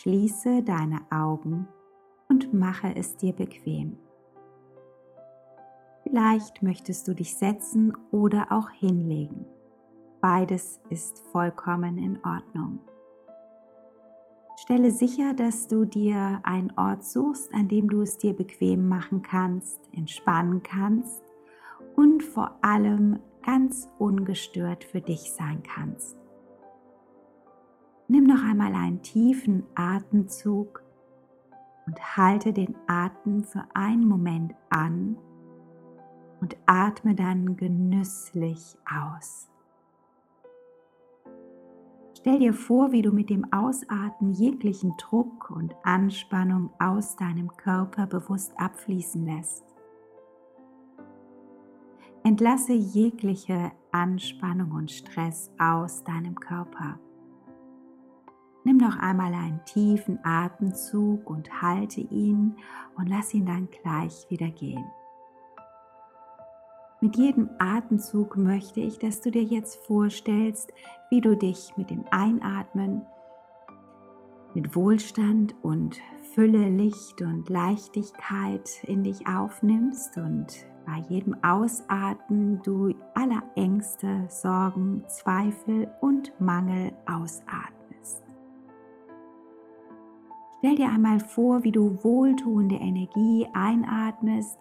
schließe deine Augen und mache es dir bequem. Vielleicht möchtest du dich setzen oder auch hinlegen. Beides ist vollkommen in Ordnung. Stelle sicher, dass du dir einen Ort suchst, an dem du es dir bequem machen kannst, entspannen kannst und vor allem ganz ungestört für dich sein kannst. Nimm noch einmal einen tiefen Atemzug und halte den Atem für einen Moment an und atme dann genüsslich aus. Stell dir vor, wie du mit dem Ausatmen jeglichen Druck und Anspannung aus deinem Körper bewusst abfließen lässt. Entlasse jegliche Anspannung und Stress aus deinem Körper. Nimm noch einmal einen tiefen Atemzug und halte ihn und lass ihn dann gleich wieder gehen. Mit jedem Atemzug möchte ich, dass du dir jetzt vorstellst, wie du dich mit dem Einatmen mit Wohlstand und Fülle, Licht und Leichtigkeit in dich aufnimmst und bei jedem Ausatmen du aller Ängste, Sorgen, Zweifel und Mangel ausatmest. Stell dir einmal vor, wie du wohltuende Energie einatmest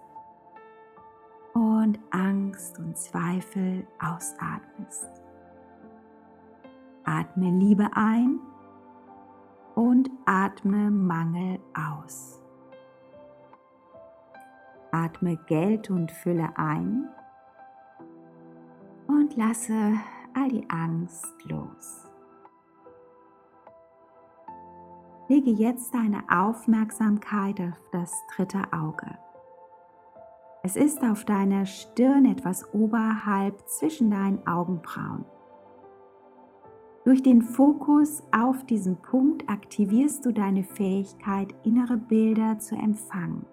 und Angst und Zweifel ausatmest. Atme Liebe ein und atme Mangel aus. Atme Geld und Fülle ein und lasse all die Angst los. Lege jetzt deine Aufmerksamkeit auf das dritte Auge. Es ist auf deiner Stirn etwas oberhalb zwischen deinen Augenbrauen. Durch den Fokus auf diesen Punkt aktivierst du deine Fähigkeit, innere Bilder zu empfangen.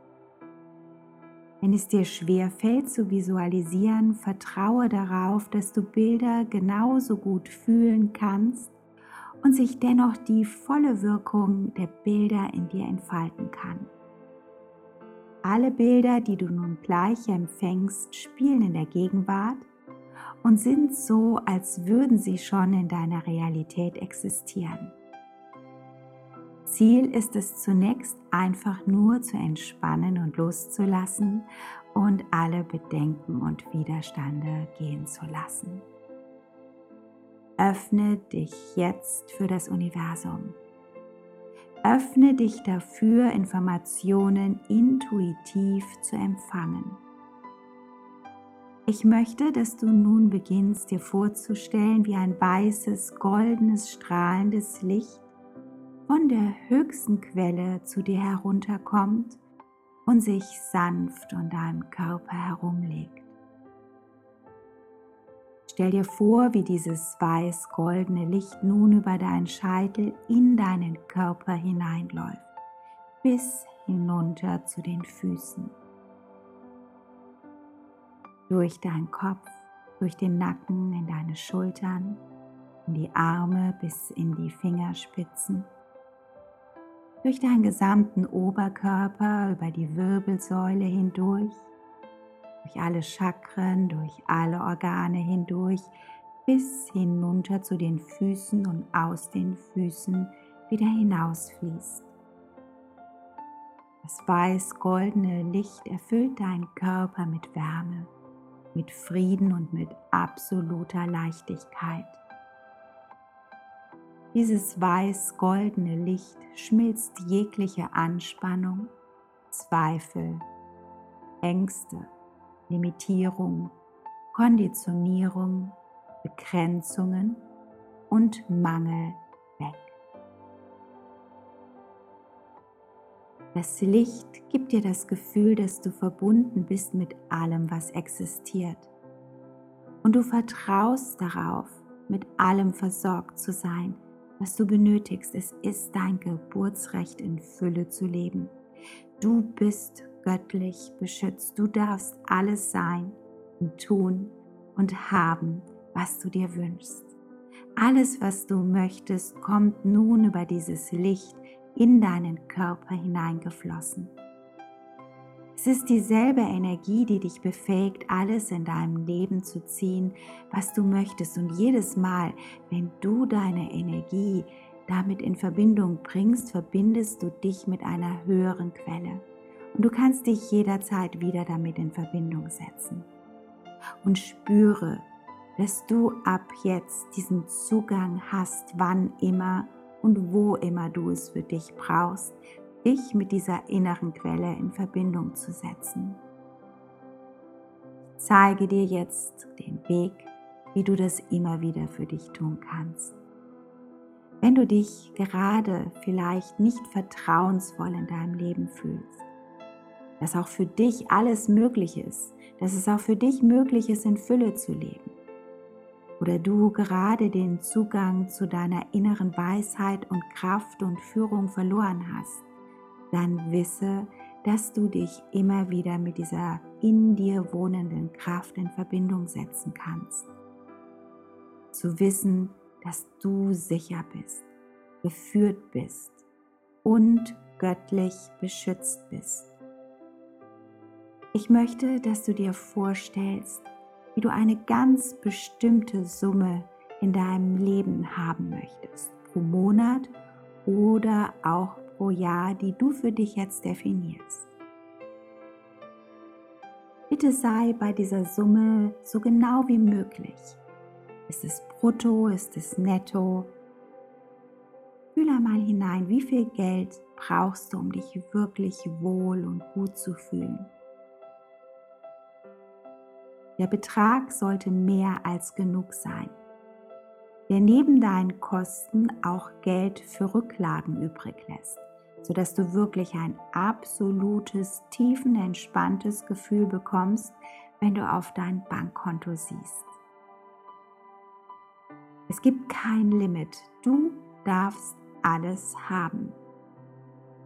Wenn es dir schwer fällt zu visualisieren, vertraue darauf, dass du Bilder genauso gut fühlen kannst und sich dennoch die volle Wirkung der Bilder in dir entfalten kann. Alle Bilder, die du nun gleich empfängst, spielen in der Gegenwart und sind so, als würden sie schon in deiner Realität existieren. Ziel ist es zunächst einfach nur zu entspannen und loszulassen und alle Bedenken und Widerstände gehen zu lassen. Öffne dich jetzt für das Universum. Öffne dich dafür, Informationen intuitiv zu empfangen. Ich möchte, dass du nun beginnst dir vorzustellen, wie ein weißes, goldenes, strahlendes Licht von der höchsten Quelle zu dir herunterkommt und sich sanft um deinem Körper herumlegt. Stell dir vor, wie dieses weiß-goldene Licht nun über deinen Scheitel in deinen Körper hineinläuft, bis hinunter zu den Füßen. Durch deinen Kopf, durch den Nacken, in deine Schultern, in die Arme bis in die Fingerspitzen, durch deinen gesamten Oberkörper, über die Wirbelsäule hindurch durch alle Chakren, durch alle Organe hindurch, bis hinunter zu den Füßen und aus den Füßen wieder hinausfließt. Das weiß-goldene Licht erfüllt deinen Körper mit Wärme, mit Frieden und mit absoluter Leichtigkeit. Dieses weiß-goldene Licht schmilzt jegliche Anspannung, Zweifel, Ängste, Limitierung, Konditionierung, Begrenzungen und Mangel weg. Das Licht gibt dir das Gefühl, dass du verbunden bist mit allem, was existiert. Und du vertraust darauf, mit allem versorgt zu sein, was du benötigst. Es ist dein Geburtsrecht in Fülle zu leben. Du bist göttlich beschützt. Du darfst alles sein und tun und haben, was du dir wünschst. Alles, was du möchtest, kommt nun über dieses Licht in deinen Körper hineingeflossen. Es ist dieselbe Energie, die dich befähigt, alles in deinem Leben zu ziehen, was du möchtest. Und jedes Mal, wenn du deine Energie damit in Verbindung bringst, verbindest du dich mit einer höheren Quelle. Und du kannst dich jederzeit wieder damit in Verbindung setzen. Und spüre, dass du ab jetzt diesen Zugang hast, wann immer und wo immer du es für dich brauchst, dich mit dieser inneren Quelle in Verbindung zu setzen. Zeige dir jetzt den Weg, wie du das immer wieder für dich tun kannst. Wenn du dich gerade vielleicht nicht vertrauensvoll in deinem Leben fühlst, dass auch für dich alles möglich ist, dass es auch für dich möglich ist, in Fülle zu leben, oder du gerade den Zugang zu deiner inneren Weisheit und Kraft und Führung verloren hast, dann wisse, dass du dich immer wieder mit dieser in dir wohnenden Kraft in Verbindung setzen kannst. Zu wissen, dass du sicher bist, geführt bist und göttlich beschützt bist. Ich möchte, dass du dir vorstellst, wie du eine ganz bestimmte Summe in deinem Leben haben möchtest, pro Monat oder auch pro Jahr, die du für dich jetzt definierst. Bitte sei bei dieser Summe so genau wie möglich. Ist es brutto, ist es netto? Fühl einmal hinein, wie viel Geld brauchst du, um dich wirklich wohl und gut zu fühlen. Der Betrag sollte mehr als genug sein, der neben deinen Kosten auch Geld für Rücklagen übrig lässt, sodass du wirklich ein absolutes, tiefenentspanntes Gefühl bekommst, wenn du auf dein Bankkonto siehst. Es gibt kein Limit. Du darfst alles haben.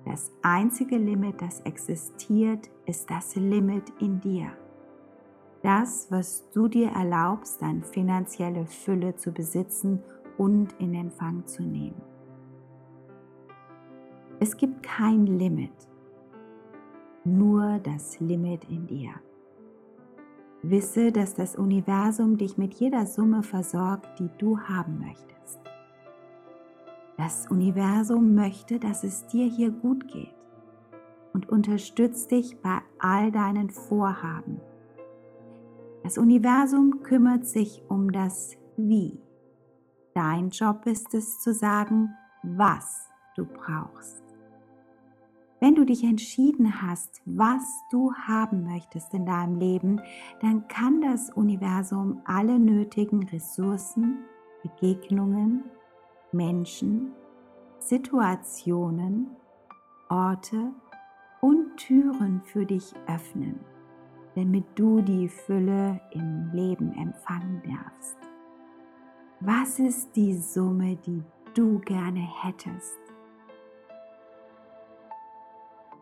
Das einzige Limit, das existiert, ist das Limit in dir das, was du dir erlaubst, an finanzielle Fülle zu besitzen und in Empfang zu nehmen. Es gibt kein Limit, nur das Limit in dir. Wisse, dass das Universum dich mit jeder Summe versorgt, die du haben möchtest. Das Universum möchte, dass es dir hier gut geht und unterstützt dich bei all deinen Vorhaben das Universum kümmert sich um das Wie. Dein Job ist es zu sagen, was du brauchst. Wenn du dich entschieden hast, was du haben möchtest in deinem Leben, dann kann das Universum alle nötigen Ressourcen, Begegnungen, Menschen, Situationen, Orte und Türen für dich öffnen damit du die Fülle im Leben empfangen darfst. Was ist die Summe, die du gerne hättest?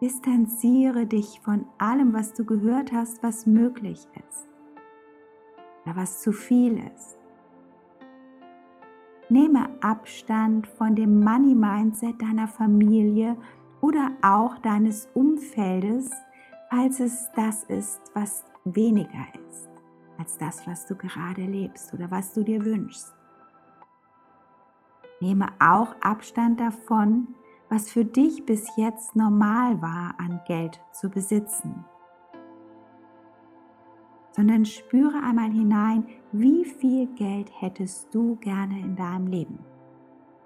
Distanziere dich von allem, was du gehört hast, was möglich ist oder was zu viel ist. Nehme Abstand von dem Money-Mindset deiner Familie oder auch deines Umfeldes, falls es das ist, was weniger ist als das, was du gerade lebst oder was du dir wünschst. Nehme auch Abstand davon, was für dich bis jetzt normal war, an Geld zu besitzen. Sondern spüre einmal hinein, wie viel Geld hättest du gerne in deinem Leben.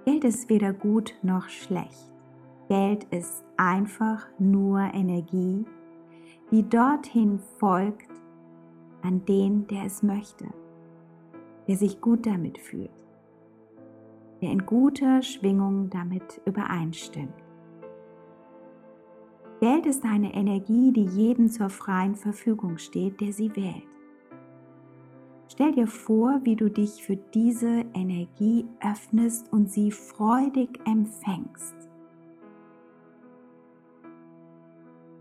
Geld ist weder gut noch schlecht. Geld ist einfach nur Energie, die dorthin folgt an den, der es möchte, der sich gut damit fühlt, der in guter Schwingung damit übereinstimmt. Geld ist eine Energie, die jedem zur freien Verfügung steht, der sie wählt. Stell dir vor, wie du dich für diese Energie öffnest und sie freudig empfängst.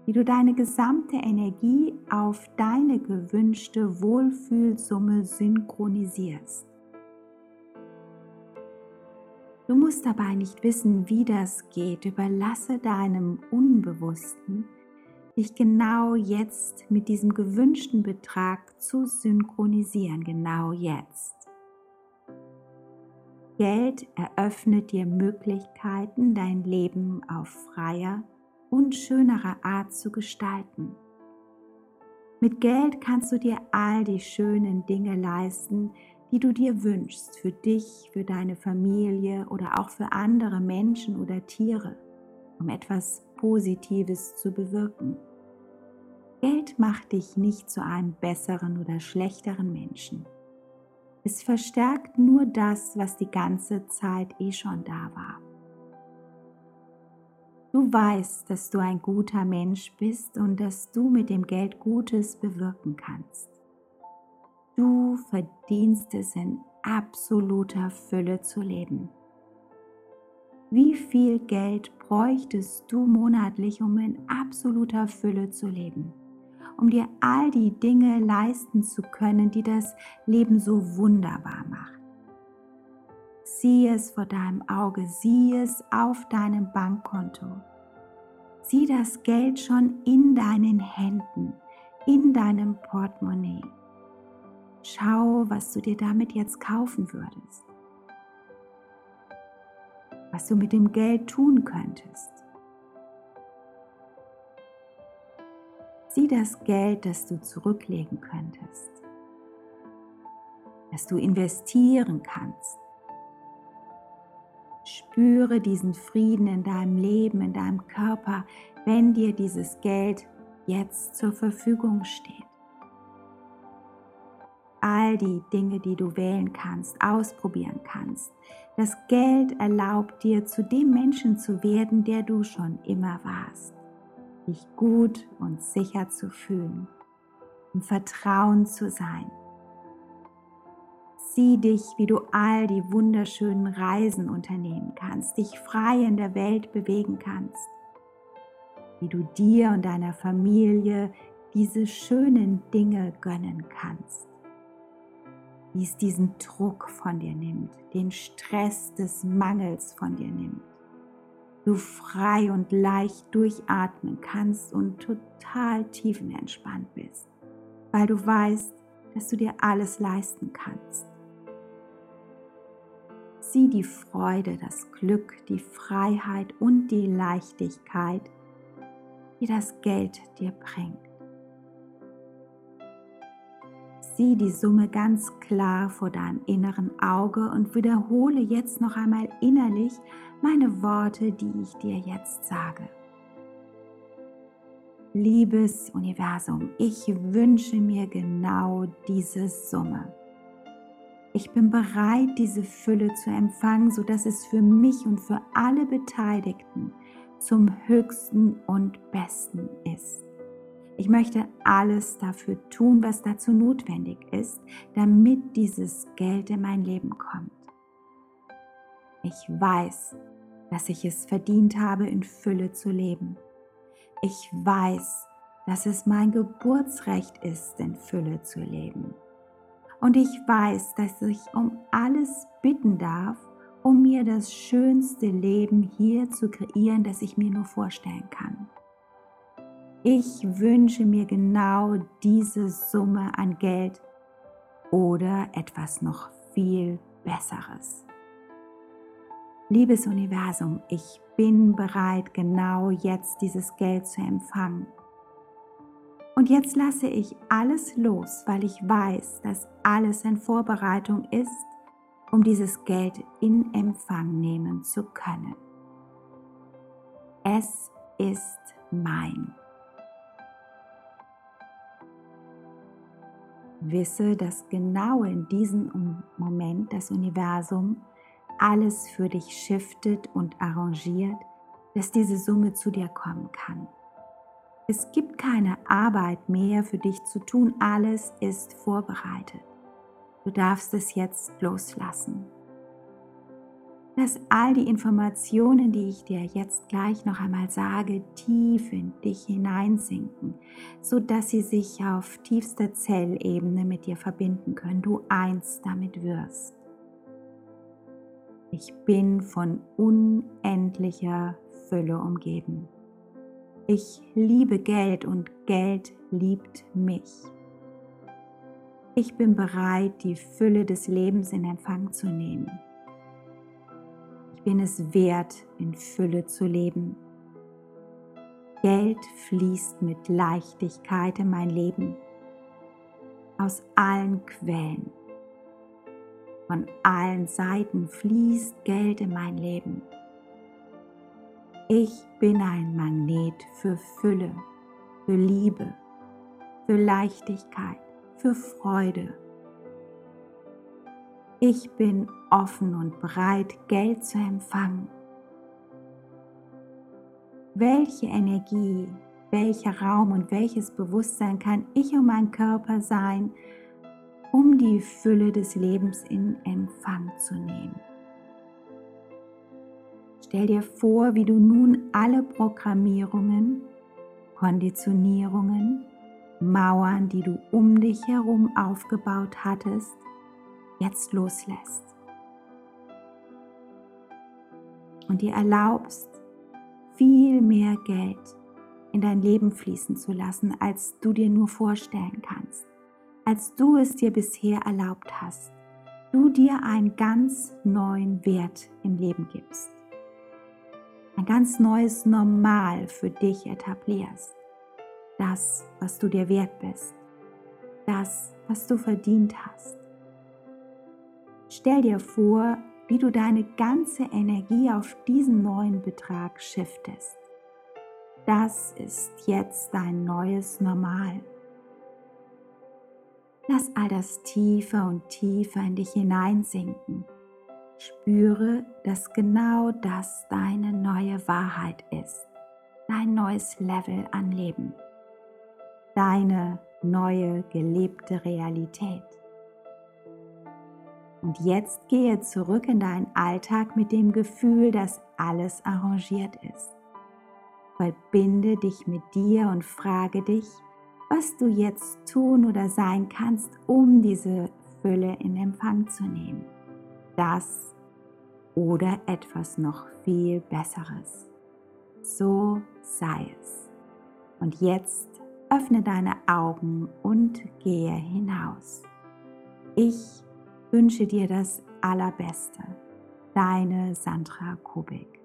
Wie du deine gesamte Energie auf deine gewünschte Wohlfühlsumme synchronisierst. Du musst dabei nicht wissen, wie das geht. Überlasse deinem Unbewussten, dich genau jetzt mit diesem gewünschten Betrag zu synchronisieren, genau jetzt. Geld eröffnet dir Möglichkeiten, dein Leben auf freier und schönere Art zu gestalten. Mit Geld kannst du dir all die schönen Dinge leisten, die du dir wünschst, für dich, für deine Familie oder auch für andere Menschen oder Tiere, um etwas Positives zu bewirken. Geld macht dich nicht zu einem besseren oder schlechteren Menschen. Es verstärkt nur das, was die ganze Zeit eh schon da war. Du weißt, dass du ein guter Mensch bist und dass du mit dem Geld Gutes bewirken kannst. Du verdienst es in absoluter Fülle zu leben. Wie viel Geld bräuchtest du monatlich, um in absoluter Fülle zu leben? Um dir all die Dinge leisten zu können, die das Leben so wunderbar machen. Sieh es vor deinem Auge, sieh es auf deinem Bankkonto. Sieh das Geld schon in deinen Händen, in deinem Portemonnaie. Schau, was du dir damit jetzt kaufen würdest. Was du mit dem Geld tun könntest. Sieh das Geld, das du zurücklegen könntest. Das du investieren kannst. Spüre diesen Frieden in deinem Leben, in deinem Körper, wenn dir dieses Geld jetzt zur Verfügung steht all die Dinge, die du wählen kannst, ausprobieren kannst. Das Geld erlaubt dir, zu dem Menschen zu werden, der du schon immer warst. Dich gut und sicher zu fühlen, im Vertrauen zu sein. Sieh dich, wie du all die wunderschönen Reisen unternehmen kannst, dich frei in der Welt bewegen kannst, wie du dir und deiner Familie diese schönen Dinge gönnen kannst wie es diesen Druck von dir nimmt, den Stress des Mangels von dir nimmt. Du frei und leicht durchatmen kannst und total tiefenentspannt bist, weil du weißt, dass du dir alles leisten kannst. Sieh die Freude, das Glück, die Freiheit und die Leichtigkeit, die das Geld dir bringt. Sieh die Summe ganz klar vor deinem inneren Auge und wiederhole jetzt noch einmal innerlich meine Worte, die ich dir jetzt sage. Liebes Universum, ich wünsche mir genau diese Summe. Ich bin bereit, diese Fülle zu empfangen, sodass es für mich und für alle Beteiligten zum höchsten und besten ist. Ich möchte alles dafür tun, was dazu notwendig ist, damit dieses Geld in mein Leben kommt. Ich weiß, dass ich es verdient habe, in Fülle zu leben. Ich weiß, dass es mein Geburtsrecht ist, in Fülle zu leben. Und ich weiß, dass ich um alles bitten darf, um mir das schönste Leben hier zu kreieren, das ich mir nur vorstellen kann. Ich wünsche mir genau diese Summe an Geld oder etwas noch viel Besseres. Liebes Universum, ich bin bereit, genau jetzt dieses Geld zu empfangen. Und jetzt lasse ich alles los, weil ich weiß, dass alles in Vorbereitung ist, um dieses Geld in Empfang nehmen zu können. Es ist mein. Wisse, dass genau in diesem Moment das Universum alles für dich shiftet und arrangiert, dass diese Summe zu dir kommen kann. Es gibt keine Arbeit mehr für dich zu tun, alles ist vorbereitet. Du darfst es jetzt loslassen. Lass all die Informationen, die ich dir jetzt gleich noch einmal sage, tief in dich hineinsinken, sodass sie sich auf tiefster Zellebene mit dir verbinden können, du eins damit wirst. Ich bin von unendlicher Fülle umgeben. Ich liebe Geld und Geld liebt mich. Ich bin bereit, die Fülle des Lebens in Empfang zu nehmen. Ich bin es wert, in Fülle zu leben. Geld fließt mit Leichtigkeit in mein Leben. Aus allen Quellen. Von allen Seiten fließt Geld in mein Leben. Ich bin ein Magnet für Fülle, für Liebe, für Leichtigkeit, für Freude. Ich bin offen und bereit, Geld zu empfangen. Welche Energie, welcher Raum und welches Bewusstsein kann ich und mein Körper sein, um die Fülle des Lebens in Empfang zu nehmen? Stell dir vor, wie du nun alle Programmierungen, Konditionierungen, Mauern, die du um dich herum aufgebaut hattest, jetzt loslässt. Und dir erlaubst, viel mehr Geld in dein Leben fließen zu lassen, als du dir nur vorstellen kannst, als du es dir bisher erlaubt hast. Du dir einen ganz neuen Wert im Leben gibst ein ganz neues Normal für dich etablierst. Das, was du dir wert bist. Das, was du verdient hast. Stell dir vor, wie du deine ganze Energie auf diesen neuen Betrag shiftest. Das ist jetzt dein neues Normal. Lass all das tiefer und tiefer in dich hineinsinken Spüre, dass genau das deine neue Wahrheit ist, dein neues Level an Leben, deine neue gelebte Realität. Und jetzt gehe zurück in deinen Alltag mit dem Gefühl, dass alles arrangiert ist. Verbinde dich mit dir und frage dich, was du jetzt tun oder sein kannst, um diese Fülle in Empfang zu nehmen. Das oder etwas noch viel Besseres. So sei es. Und jetzt öffne deine Augen und gehe hinaus. Ich wünsche dir das Allerbeste. Deine Sandra Kubik.